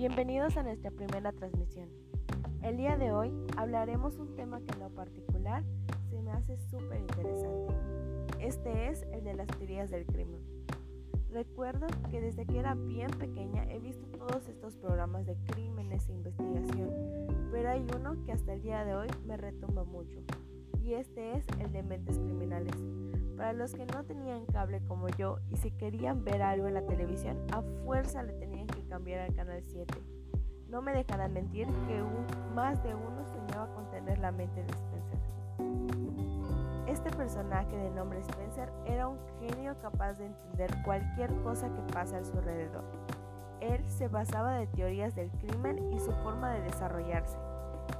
Bienvenidos a nuestra primera transmisión. El día de hoy hablaremos un tema que en lo particular se me hace súper interesante. Este es el de las teorías del crimen. Recuerdo que desde que era bien pequeña he visto todos estos programas de crímenes e investigación, pero hay uno que hasta el día de hoy me retumba mucho, y este es el de mentes criminales. Para los que no tenían cable como yo y si querían ver algo en la televisión, a fuerza le tenían cambiar al canal 7. No me dejarán mentir que más de uno soñaba con tener la mente de Spencer. Este personaje de nombre Spencer era un genio capaz de entender cualquier cosa que pase a su alrededor. Él se basaba de teorías del crimen y su forma de desarrollarse.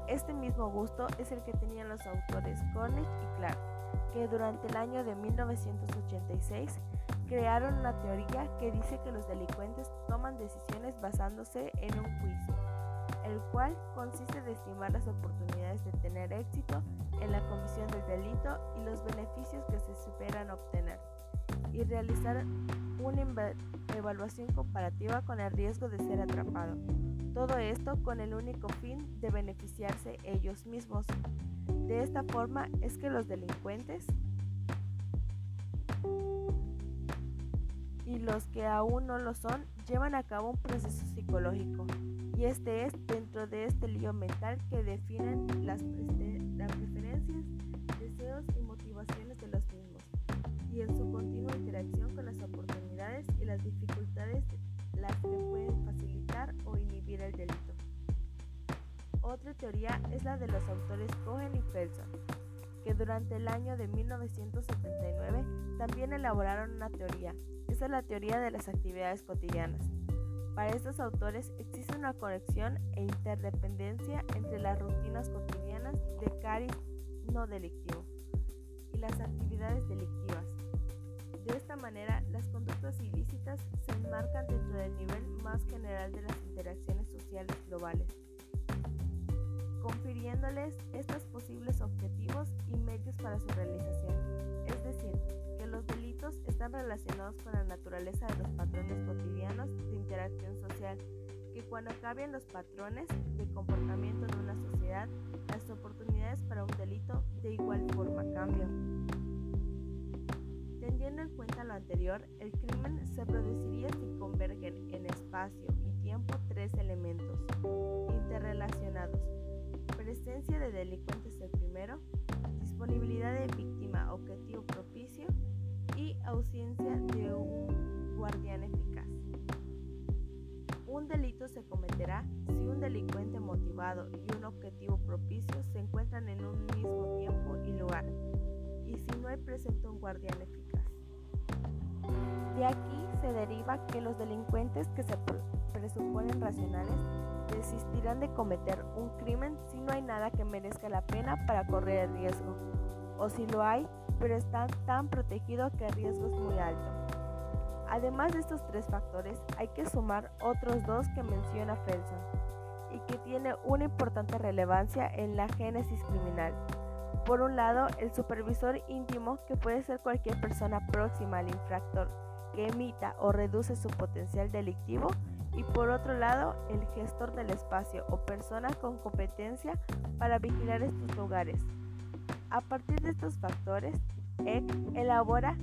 Este mismo gusto es el que tenían los autores Cornish y Clark que durante el año de 1986 crearon una teoría que dice que los delincuentes toman decisiones basándose en un juicio, el cual consiste en estimar las oportunidades de tener éxito en la comisión del delito y los beneficios que se esperan obtener, y realizar una evaluación comparativa con el riesgo de ser atrapado. Todo esto con el único fin de beneficiarse ellos mismos. De esta forma es que los delincuentes y los que aún no lo son llevan a cabo un proceso psicológico y este es dentro de este lío mental que definen las, las preferencias, deseos y motivaciones de los mismos y en su continua interacción con las oportunidades y las dificultades las que pueden facilitar o inhibir el delito. Otra teoría es la de los autores Cohen y Felson, que durante el año de 1979 también elaboraron una teoría. Es la teoría de las actividades cotidianas. Para estos autores existe una conexión e interdependencia entre las rutinas cotidianas de cariz no delictivo y las actividades delictivas. De esta manera, las conductas ilícitas se enmarcan dentro del nivel más general de las interacciones sociales globales confiriéndoles estos posibles objetivos y medios para su realización. Es decir, que los delitos están relacionados con la naturaleza de los patrones cotidianos de interacción social, que cuando cambian los patrones de comportamiento de una sociedad, las oportunidades para un delito de igual forma cambian. Teniendo en cuenta lo anterior, el crimen se produciría si convergen en espacio y tiempo tres elementos interrelacionados presencia de delincuentes el primero, disponibilidad de víctima objetivo propicio y ausencia de un guardián eficaz. Un delito se cometerá si un delincuente motivado y un objetivo propicio se encuentran en un mismo tiempo y lugar, y si no hay presente un guardián eficaz. De aquí se deriva que los delincuentes que se presuponen racionales desistirán de cometer un crimen si no hay nada que merezca la pena para correr el riesgo, o si lo hay, pero está tan protegido que el riesgo es muy alto. Además de estos tres factores, hay que sumar otros dos que menciona Felson y que tiene una importante relevancia en la génesis criminal. Por un lado, el supervisor íntimo, que puede ser cualquier persona próxima al infractor, que emita o reduce su potencial delictivo, y por otro lado el gestor del espacio o persona con competencia para vigilar estos lugares. A partir de estos factores, Eck elabora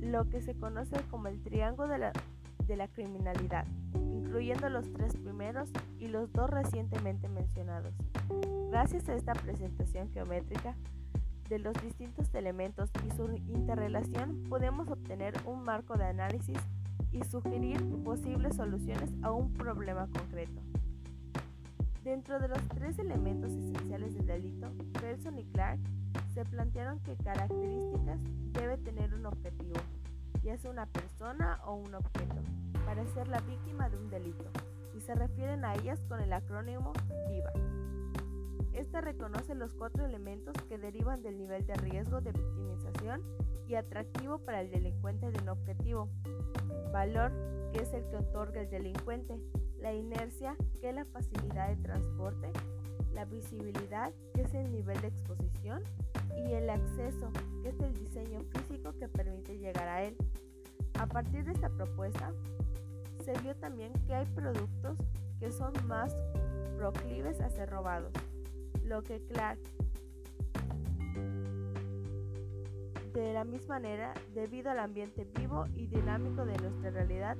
lo que se conoce como el triángulo de la criminalidad, incluyendo los tres primeros y los dos recientemente mencionados. Gracias a esta presentación geométrica de los distintos elementos y su interrelación, podemos obtener un marco de análisis y sugerir posibles soluciones a un problema concreto. Dentro de los tres elementos esenciales del delito, Felson y Clark se plantearon que características debe tener un objetivo, ya sea una persona o un objeto, para ser la víctima de un delito, y se refieren a ellas con el acrónimo VIVA. Reconoce los cuatro elementos que derivan del nivel de riesgo de victimización y atractivo para el delincuente de un objetivo, valor, que es el que otorga el delincuente, la inercia, que es la facilidad de transporte, la visibilidad, que es el nivel de exposición, y el acceso, que es el diseño físico que permite llegar a él. A partir de esta propuesta, se vio también que hay productos que son más proclives a ser robados. Lo que Clark de la misma manera, debido al ambiente vivo y dinámico de nuestra realidad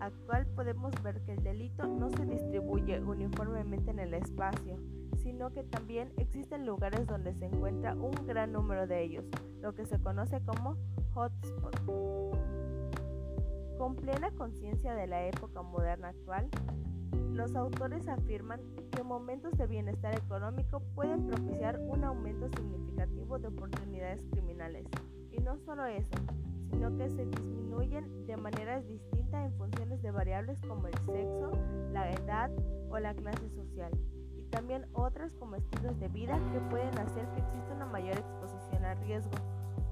actual, podemos ver que el delito no se distribuye uniformemente en el espacio, sino que también existen lugares donde se encuentra un gran número de ellos, lo que se conoce como hotspot. Con plena conciencia de la época moderna actual, los autores afirman que momentos de bienestar económico pueden propiciar un aumento significativo de oportunidades criminales. Y no solo eso, sino que se disminuyen de maneras distintas en funciones de variables como el sexo, la edad o la clase social también otras como estilos de vida que pueden hacer que exista una mayor exposición a riesgo,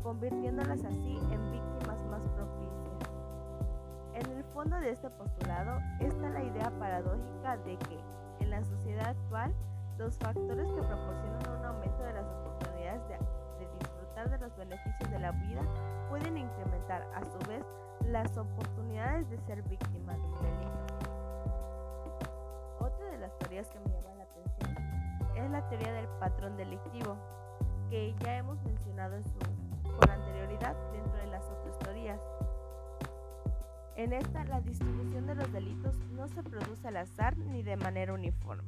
convirtiéndolas así en víctimas más propicias. En el fondo de este postulado está la idea paradójica de que, en la sociedad actual, los factores que proporcionan un aumento de las oportunidades de, disfrutar de los beneficios de la vida pueden incrementar a su vez las oportunidades de ser víctimas de un delito. Otra de las teorías que me llama es la teoría del patrón delictivo, que ya hemos mencionado con anterioridad dentro de las otras teorías. En esta, la distribución de los delitos no se produce al azar ni de manera uniforme,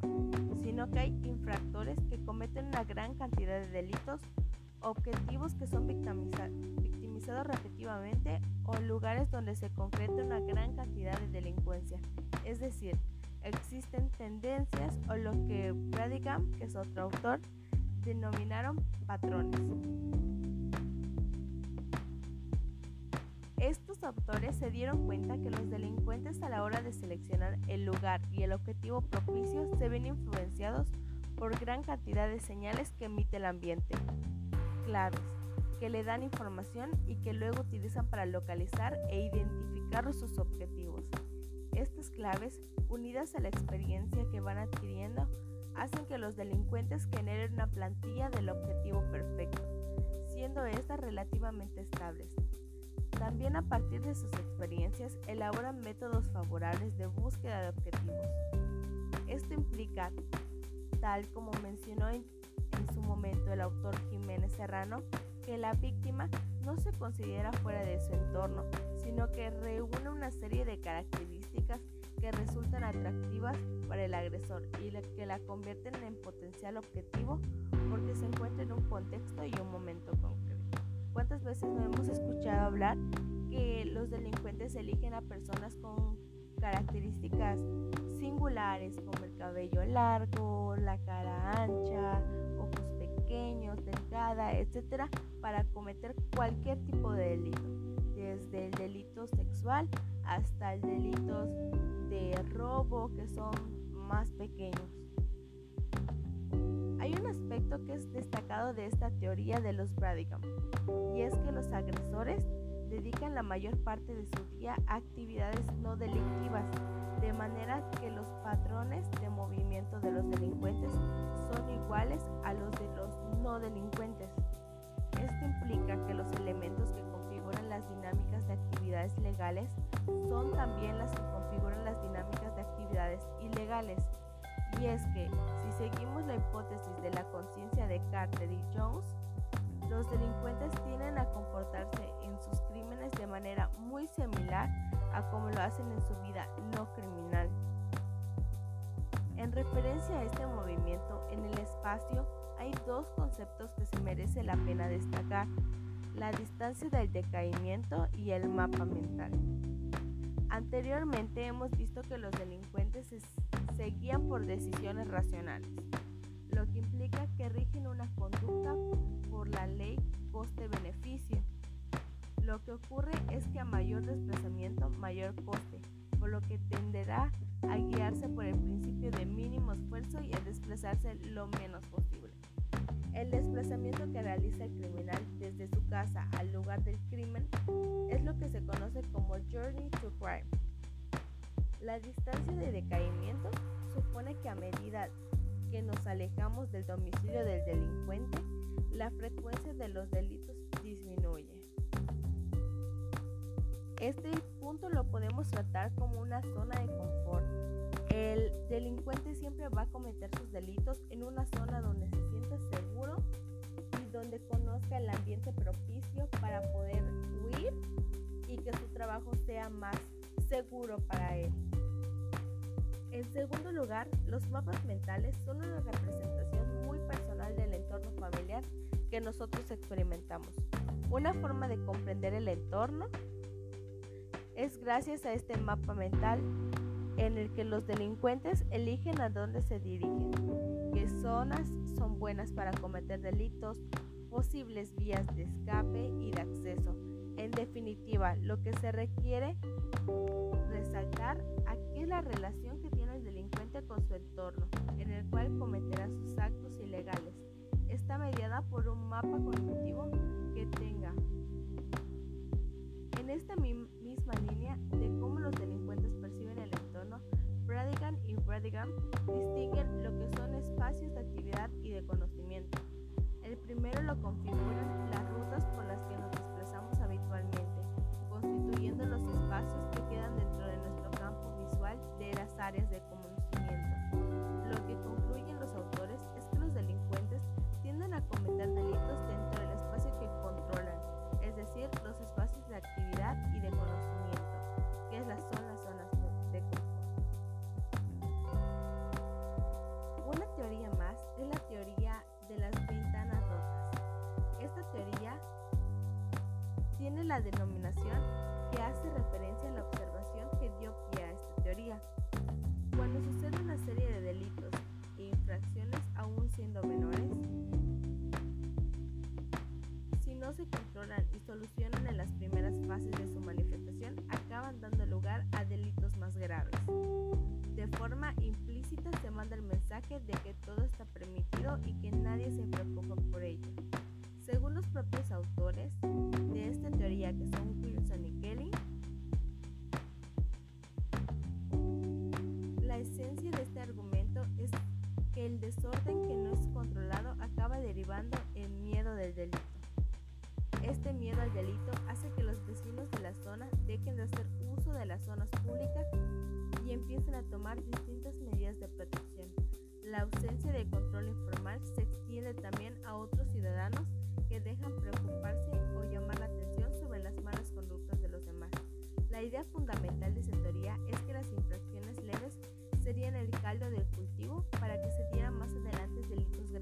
sino que hay infractores que cometen una gran cantidad de delitos, objetivos que son victimizados repetitivamente o lugares donde se concreta una gran cantidad de delincuencia, es decir, existen tendencias o lo que Bradicam, que es otro autor, denominaron patrones. Autores se dieron cuenta que los delincuentes a la hora de seleccionar el lugar y el objetivo propicio se ven influenciados por gran cantidad de señales que emite el ambiente, claves, que le dan información y que luego utilizan para localizar e identificar sus objetivos. Estas claves, unidas a la experiencia que van adquiriendo, hacen que los delincuentes generen una plantilla del objetivo perfecto, siendo estas relativamente estables. También a partir de sus experiencias elaboran métodos favorables de búsqueda de objetivos. Esto implica, tal como mencionó en, su momento el autor Jiménez Serrano, que la víctima no se considera fuera de su entorno, sino que reúne una serie de características que resultan atractivas para el agresor y que la convierten en potencial objetivo porque se encuentra en un contexto y un momento concreto. ¿Cuántas veces no hemos escuchado hablar que los delincuentes eligen a personas con características singulares como el cabello largo, la cara ancha, ojos pequeños, delgada, etcétera, para cometer cualquier tipo de delito, desde el delito sexual hasta el delito de robo que son más pequeños. Hay un aspecto que es destacado de esta teoría de los Bradicam y es que los agresores dedican la mayor parte de su día a actividades no delictivas, de manera que los patrones de movimiento de los delincuentes son iguales a los de los no delincuentes. Esto implica que los elementos que configuran las dinámicas de actividades legales son también las que configuran las dinámicas de actividades ilegales. Y es que, si seguimos Carter y Jones, los delincuentes tienden a comportarse en sus crímenes de manera muy similar a como lo hacen en su vida no criminal. En referencia a este movimiento en el espacio, hay dos conceptos que se merece la pena destacar, la distancia del decaimiento y el mapa mental. Anteriormente hemos visto que los delincuentes se, se guían por decisiones racionales, lo que implica que rigen una conducta por la ley coste-beneficio. Lo que ocurre es que a mayor desplazamiento, mayor coste, por lo que tenderá a guiarse por el principio de mínimo esfuerzo y a desplazarse lo menos posible. El desplazamiento que realiza el criminal desde su casa al lugar del crimen es lo que se conoce como Journey to Crime. La distancia de decaimiento supone que a medida que nos alejamos del domicilio del delincuente, la frecuencia de los delitos disminuye. Este punto lo podemos tratar como una zona de confort El delincuente siempre va a cometer sus delitos en una zona donde se sienta seguro y donde conozca el ambiente propicio para poder huir y que su trabajo sea más seguro para él. En segundo lugar, los mapas mentales son una representación muy personal del entorno familiar que nosotros experimentamos. Una forma de comprender el entorno es gracias a este mapa mental en el que los delincuentes eligen a dónde se dirigen, qué zonas son buenas para cometer delitos, posibles vías de escape y de acceso. En definitiva, lo que se requiere resaltar aquí es la relación con su entorno, en el cual cometerá sus actos ilegales. Está mediada por un mapa cognitivo que tenga en esta misma línea de cómo los delincuentes perciben el entorno, Bradigan y Bradigan distinguen lo que son espacios de actividad y de conocimiento. El primero lo configuran las rutas por las que nos desplazamos habitualmente, constituyendo los espacios que quedan dentro de nuestro campo visual de las áreas de conocimiento. Tienden a el desorden que no es controlado acaba derivando en miedo del delito. Este miedo al delito hace que los vecinos de la zona dejen de hacer uso de las zonas públicas y empiecen a tomar distintas medidas de protección. La ausencia de control informal se extiende también a otros ciudadanos que dejan preocuparse o llamar la atención sobre las malas conductas de los demás. La idea fundamental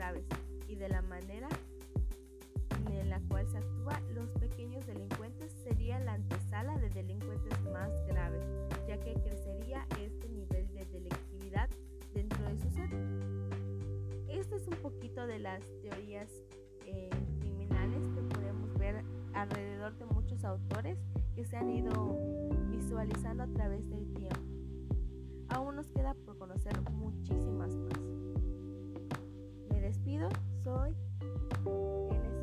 graves y de la manera en la cual se actúa los pequeños delincuentes sería la antesala de delincuentes más graves, ya que crecería este nivel de delictividad dentro de su ser. Esto es un poquito de las teorías eh, que podemos ver alrededor de muchos autores que se han ido visualizando a través del tiempo. Aún nos queda por conocer muchísimas más despido, soy NS.